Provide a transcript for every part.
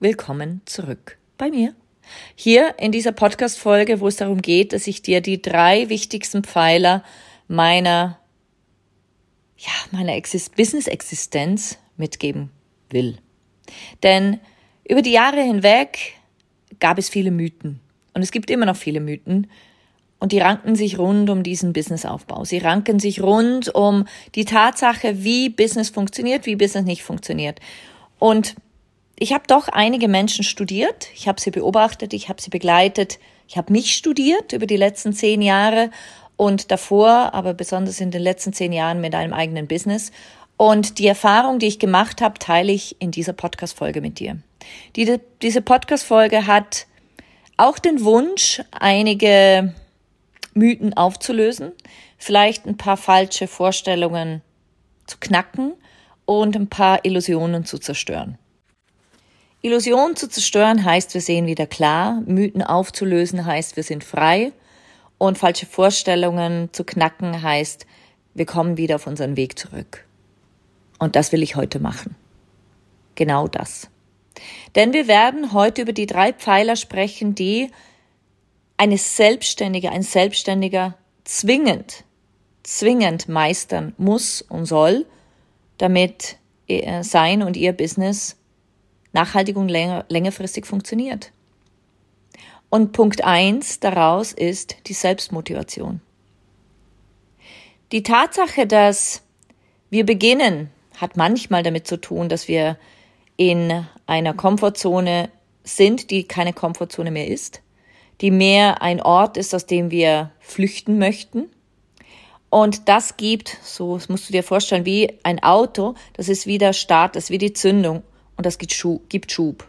willkommen zurück bei mir. Hier in dieser Podcast-Folge, wo es darum geht, dass ich dir die drei wichtigsten Pfeiler meiner, ja, meiner Exist Business-Existenz mitgeben will. Denn über die Jahre hinweg gab es viele Mythen. Und es gibt immer noch viele Mythen. Und die ranken sich rund um diesen Businessaufbau. Sie ranken sich rund um die Tatsache, wie Business funktioniert, wie Business nicht funktioniert. Und ich habe doch einige Menschen studiert, ich habe sie beobachtet, ich habe sie begleitet, ich habe mich studiert über die letzten zehn Jahre und davor, aber besonders in den letzten zehn Jahren mit einem eigenen Business. Und die Erfahrung, die ich gemacht habe, teile ich in dieser Podcast-Folge mit dir. Die, diese Podcast-Folge hat auch den Wunsch, einige Mythen aufzulösen, vielleicht ein paar falsche Vorstellungen zu knacken und ein paar Illusionen zu zerstören. Illusionen zu zerstören heißt, wir sehen wieder klar, Mythen aufzulösen heißt, wir sind frei und falsche Vorstellungen zu knacken heißt, wir kommen wieder auf unseren Weg zurück. Und das will ich heute machen. Genau das. Denn wir werden heute über die drei Pfeiler sprechen, die eine Selbstständige, ein Selbstständiger zwingend, zwingend meistern muss und soll, damit äh, sein und ihr Business nachhaltig und länger, längerfristig funktioniert. Und Punkt eins daraus ist die Selbstmotivation. Die Tatsache, dass wir beginnen, hat manchmal damit zu tun, dass wir in einer Komfortzone sind, die keine Komfortzone mehr ist, die mehr ein Ort ist, aus dem wir flüchten möchten, und das gibt, so das musst du dir vorstellen, wie ein Auto, das ist wie der Start, das ist wie die Zündung und das gibt Schub. Gibt Schub.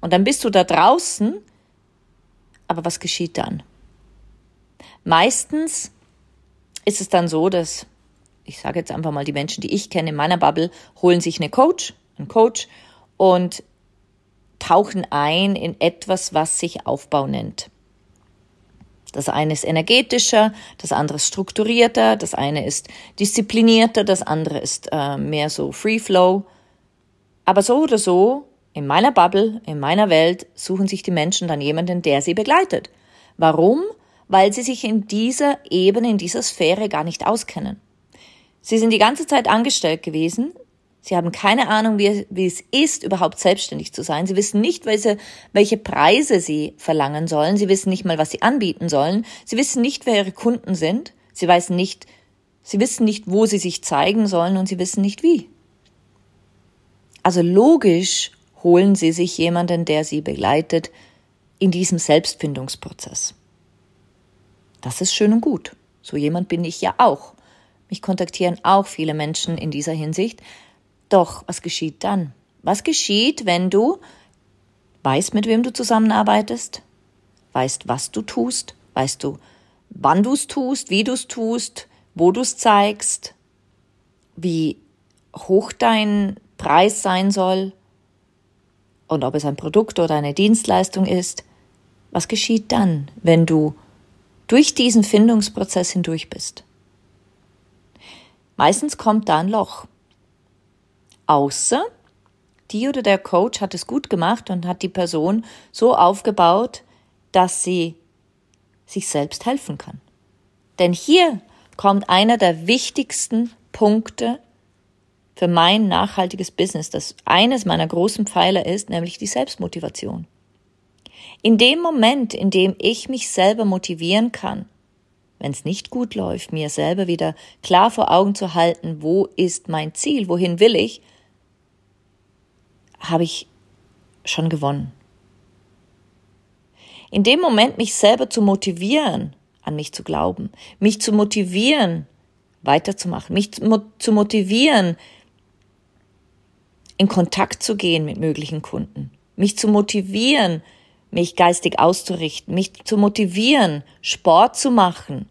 Und dann bist du da draußen, aber was geschieht dann? Meistens ist es dann so, dass, ich sage jetzt einfach mal, die Menschen, die ich kenne in meiner Bubble, holen sich eine Coach, einen Coach und tauchen ein in etwas, was sich Aufbau nennt. Das eine ist energetischer, das andere ist strukturierter, das eine ist disziplinierter, das andere ist äh, mehr so Free Flow. Aber so oder so, in meiner Bubble, in meiner Welt, suchen sich die Menschen dann jemanden, der sie begleitet. Warum? Weil sie sich in dieser Ebene, in dieser Sphäre gar nicht auskennen. Sie sind die ganze Zeit angestellt gewesen, Sie haben keine Ahnung, wie, wie, es ist, überhaupt selbstständig zu sein. Sie wissen nicht, welche, welche Preise sie verlangen sollen. Sie wissen nicht mal, was sie anbieten sollen. Sie wissen nicht, wer ihre Kunden sind. Sie wissen nicht, sie wissen nicht, wo sie sich zeigen sollen und sie wissen nicht wie. Also logisch holen sie sich jemanden, der sie begleitet in diesem Selbstfindungsprozess. Das ist schön und gut. So jemand bin ich ja auch. Mich kontaktieren auch viele Menschen in dieser Hinsicht, doch, was geschieht dann? Was geschieht, wenn du weißt, mit wem du zusammenarbeitest, weißt, was du tust, weißt du, wann du es tust, wie du es tust, wo du es zeigst, wie hoch dein Preis sein soll und ob es ein Produkt oder eine Dienstleistung ist. Was geschieht dann, wenn du durch diesen Findungsprozess hindurch bist? Meistens kommt da ein Loch außer die oder der Coach hat es gut gemacht und hat die Person so aufgebaut, dass sie sich selbst helfen kann. Denn hier kommt einer der wichtigsten Punkte für mein nachhaltiges Business, das eines meiner großen Pfeiler ist, nämlich die Selbstmotivation. In dem Moment, in dem ich mich selber motivieren kann, wenn es nicht gut läuft, mir selber wieder klar vor Augen zu halten, wo ist mein Ziel, wohin will ich, habe ich schon gewonnen. In dem Moment, mich selber zu motivieren, an mich zu glauben, mich zu motivieren, weiterzumachen, mich zu motivieren, in Kontakt zu gehen mit möglichen Kunden, mich zu motivieren, mich geistig auszurichten, mich zu motivieren, Sport zu machen,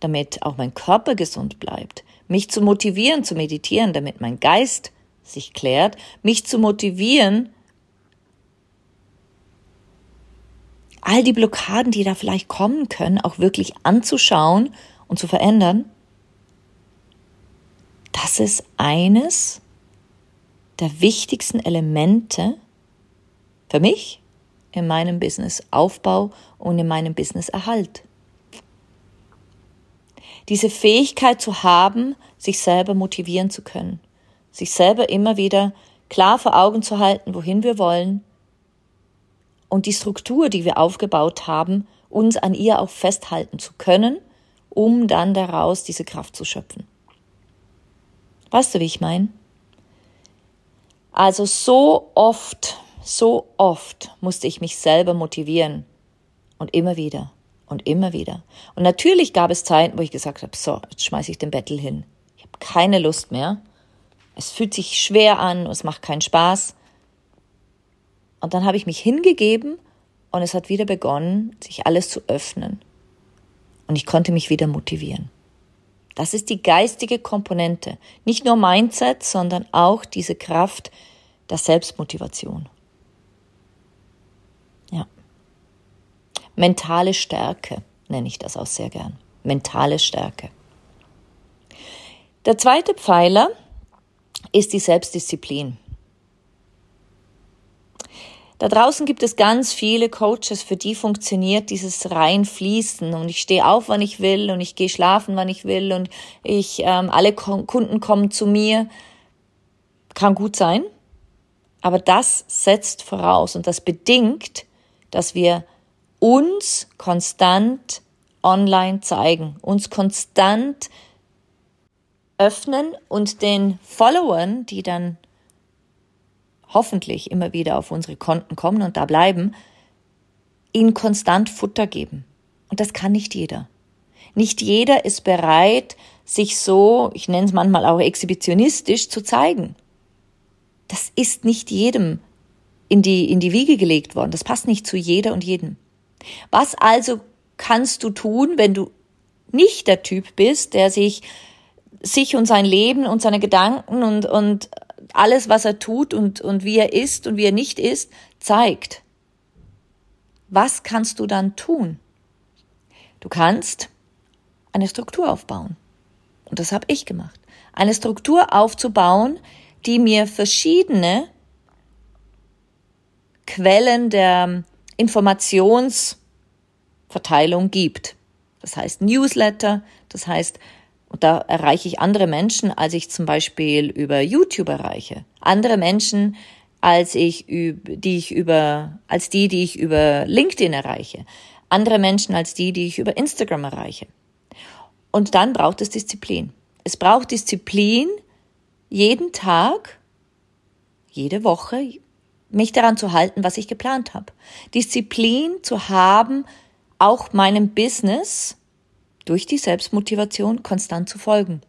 damit auch mein Körper gesund bleibt, mich zu motivieren zu meditieren, damit mein Geist sich klärt, mich zu motivieren, all die Blockaden, die da vielleicht kommen können, auch wirklich anzuschauen und zu verändern, das ist eines der wichtigsten Elemente für mich in meinem Businessaufbau und in meinem Businesserhalt. Diese Fähigkeit zu haben, sich selber motivieren zu können, sich selber immer wieder klar vor Augen zu halten, wohin wir wollen und die Struktur, die wir aufgebaut haben, uns an ihr auch festhalten zu können, um dann daraus diese Kraft zu schöpfen. Weißt du, wie ich meine? Also so oft so oft musste ich mich selber motivieren. Und immer wieder. Und immer wieder. Und natürlich gab es Zeiten, wo ich gesagt habe, so, jetzt schmeiße ich den Bettel hin. Ich habe keine Lust mehr. Es fühlt sich schwer an, es macht keinen Spaß. Und dann habe ich mich hingegeben und es hat wieder begonnen, sich alles zu öffnen. Und ich konnte mich wieder motivieren. Das ist die geistige Komponente. Nicht nur Mindset, sondern auch diese Kraft der Selbstmotivation. Mentale Stärke nenne ich das auch sehr gern. Mentale Stärke. Der zweite Pfeiler ist die Selbstdisziplin. Da draußen gibt es ganz viele Coaches, für die funktioniert dieses reinfließen und ich stehe auf, wann ich will und ich gehe schlafen, wann ich will und ich ähm, alle Kunden kommen zu mir. Kann gut sein, aber das setzt voraus und das bedingt, dass wir uns konstant online zeigen, uns konstant öffnen und den Followern, die dann hoffentlich immer wieder auf unsere Konten kommen und da bleiben, ihnen konstant Futter geben. Und das kann nicht jeder. Nicht jeder ist bereit, sich so, ich nenne es manchmal auch exhibitionistisch, zu zeigen. Das ist nicht jedem in die, in die Wiege gelegt worden. Das passt nicht zu jeder und jedem. Was also kannst du tun, wenn du nicht der Typ bist, der sich sich und sein Leben und seine Gedanken und, und alles, was er tut und, und wie er ist und wie er nicht ist, zeigt. Was kannst du dann tun? Du kannst eine Struktur aufbauen. Und das habe ich gemacht. Eine Struktur aufzubauen, die mir verschiedene Quellen der Informationsverteilung gibt. Das heißt Newsletter, das heißt, und da erreiche ich andere Menschen, als ich zum Beispiel über YouTube erreiche. Andere Menschen, als ich, die ich über, als die, die ich über LinkedIn erreiche. Andere Menschen als die, die ich über Instagram erreiche. Und dann braucht es Disziplin. Es braucht Disziplin, jeden Tag, jede Woche, mich daran zu halten, was ich geplant habe. Disziplin zu haben, auch meinem Business durch die Selbstmotivation konstant zu folgen.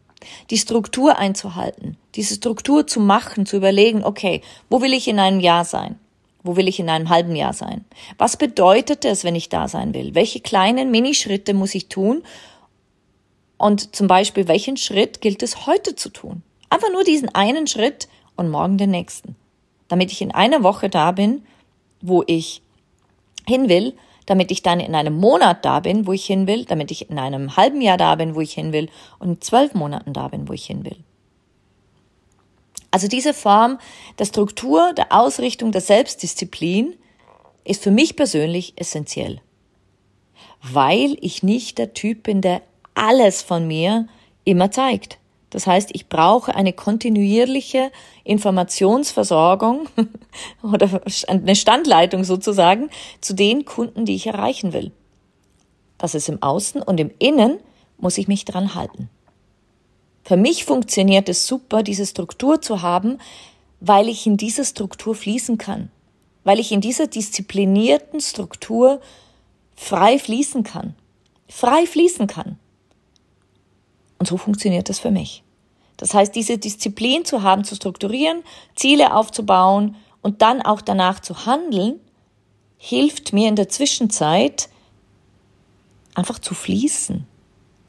Die Struktur einzuhalten, diese Struktur zu machen, zu überlegen, okay, wo will ich in einem Jahr sein? Wo will ich in einem halben Jahr sein? Was bedeutet es, wenn ich da sein will? Welche kleinen Minischritte muss ich tun? Und zum Beispiel, welchen Schritt gilt es heute zu tun? Einfach nur diesen einen Schritt und morgen den nächsten damit ich in einer Woche da bin, wo ich hin will, damit ich dann in einem Monat da bin, wo ich hin will, damit ich in einem halben Jahr da bin, wo ich hin will und in zwölf Monaten da bin, wo ich hin will. Also diese Form der Struktur, der Ausrichtung, der Selbstdisziplin ist für mich persönlich essentiell, weil ich nicht der Typ bin, der alles von mir immer zeigt. Das heißt, ich brauche eine kontinuierliche Informationsversorgung oder eine Standleitung sozusagen zu den Kunden, die ich erreichen will. Das ist im Außen und im Innen muss ich mich dran halten. Für mich funktioniert es super, diese Struktur zu haben, weil ich in diese Struktur fließen kann, weil ich in dieser disziplinierten Struktur frei fließen kann, frei fließen kann. Und so funktioniert es für mich. Das heißt, diese Disziplin zu haben, zu strukturieren, Ziele aufzubauen und dann auch danach zu handeln, hilft mir in der Zwischenzeit einfach zu fließen.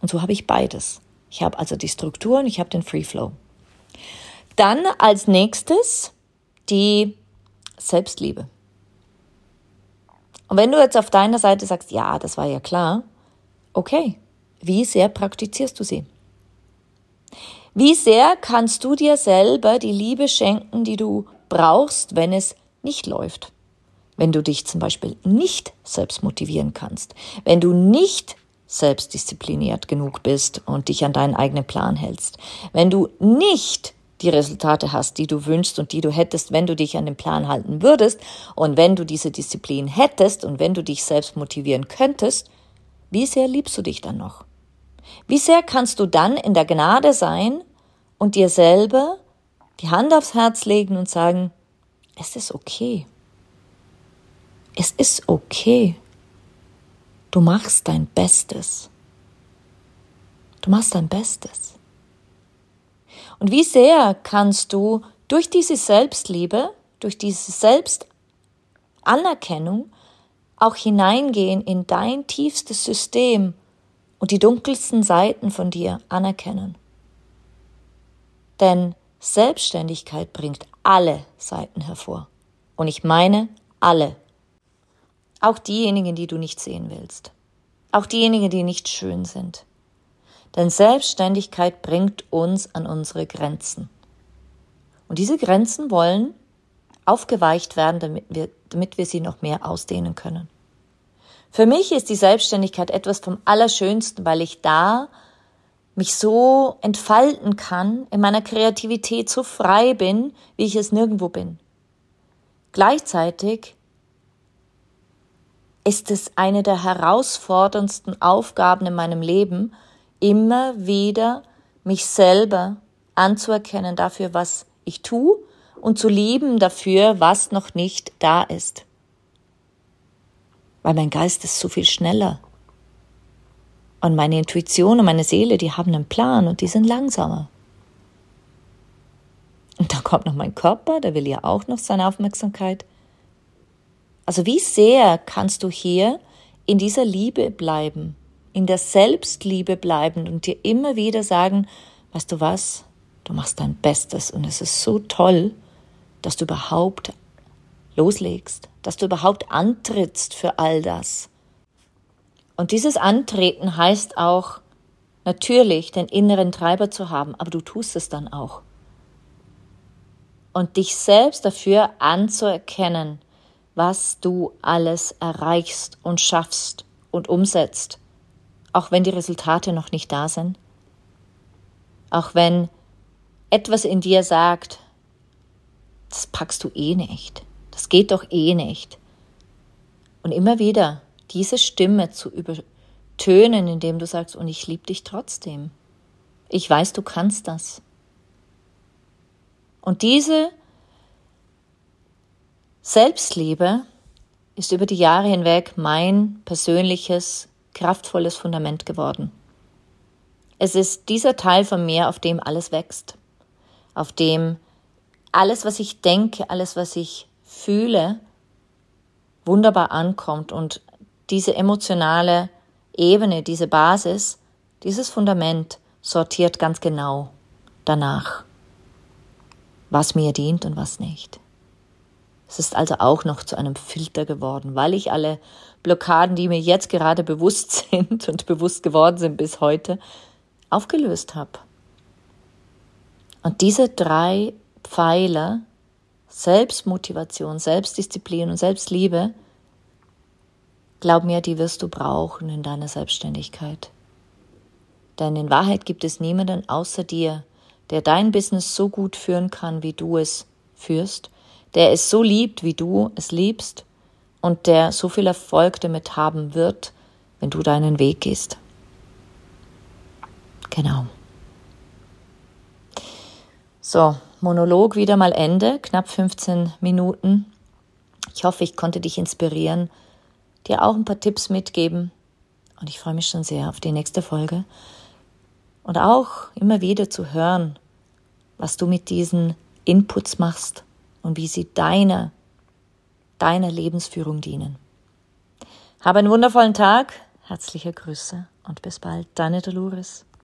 Und so habe ich beides. Ich habe also die Struktur und ich habe den Free Flow. Dann als nächstes die Selbstliebe. Und wenn du jetzt auf deiner Seite sagst, ja, das war ja klar, okay, wie sehr praktizierst du sie? Wie sehr kannst du dir selber die Liebe schenken, die du brauchst, wenn es nicht läuft? Wenn du dich zum Beispiel nicht selbst motivieren kannst, wenn du nicht selbstdiszipliniert genug bist und dich an deinen eigenen Plan hältst, wenn du nicht die Resultate hast, die du wünschst und die du hättest, wenn du dich an den Plan halten würdest und wenn du diese Disziplin hättest und wenn du dich selbst motivieren könntest, wie sehr liebst du dich dann noch? Wie sehr kannst du dann in der Gnade sein und dir selber die Hand aufs Herz legen und sagen, es ist okay. Es ist okay. Du machst dein Bestes. Du machst dein Bestes. Und wie sehr kannst du durch diese Selbstliebe, durch diese Selbstanerkennung auch hineingehen in dein tiefstes System und die dunkelsten Seiten von dir anerkennen. Denn Selbstständigkeit bringt alle Seiten hervor. Und ich meine alle. Auch diejenigen, die du nicht sehen willst. Auch diejenigen, die nicht schön sind. Denn Selbstständigkeit bringt uns an unsere Grenzen. Und diese Grenzen wollen aufgeweicht werden, damit wir, damit wir sie noch mehr ausdehnen können. Für mich ist die Selbstständigkeit etwas vom Allerschönsten, weil ich da mich so entfalten kann, in meiner Kreativität so frei bin, wie ich es nirgendwo bin. Gleichzeitig ist es eine der herausforderndsten Aufgaben in meinem Leben, immer wieder mich selber anzuerkennen dafür, was ich tue und zu lieben dafür, was noch nicht da ist weil mein Geist ist so viel schneller. Und meine Intuition und meine Seele, die haben einen Plan und die sind langsamer. Und dann kommt noch mein Körper, der will ja auch noch seine Aufmerksamkeit. Also wie sehr kannst du hier in dieser Liebe bleiben, in der Selbstliebe bleiben und dir immer wieder sagen, weißt du was, du machst dein Bestes und es ist so toll, dass du überhaupt loslegst, dass du überhaupt antrittst für all das. Und dieses Antreten heißt auch natürlich den inneren Treiber zu haben, aber du tust es dann auch. Und dich selbst dafür anzuerkennen, was du alles erreichst und schaffst und umsetzt, auch wenn die Resultate noch nicht da sind, auch wenn etwas in dir sagt, das packst du eh nicht. Das geht doch eh nicht. Und immer wieder diese Stimme zu übertönen, indem du sagst, und ich liebe dich trotzdem. Ich weiß, du kannst das. Und diese Selbstliebe ist über die Jahre hinweg mein persönliches, kraftvolles Fundament geworden. Es ist dieser Teil von mir, auf dem alles wächst, auf dem alles, was ich denke, alles, was ich fühle, wunderbar ankommt und diese emotionale Ebene, diese Basis, dieses Fundament sortiert ganz genau danach, was mir dient und was nicht. Es ist also auch noch zu einem Filter geworden, weil ich alle Blockaden, die mir jetzt gerade bewusst sind und bewusst geworden sind bis heute, aufgelöst habe. Und diese drei Pfeiler Selbstmotivation, Selbstdisziplin und Selbstliebe, glaub mir, die wirst du brauchen in deiner Selbstständigkeit. Denn in Wahrheit gibt es niemanden außer dir, der dein Business so gut führen kann, wie du es führst, der es so liebt, wie du es liebst und der so viel Erfolg damit haben wird, wenn du deinen Weg gehst. Genau. So, Monolog wieder mal Ende, knapp 15 Minuten. Ich hoffe, ich konnte dich inspirieren, dir auch ein paar Tipps mitgeben und ich freue mich schon sehr auf die nächste Folge und auch immer wieder zu hören, was du mit diesen Inputs machst und wie sie deiner, deiner Lebensführung dienen. Habe einen wundervollen Tag, herzliche Grüße und bis bald, deine Dolores.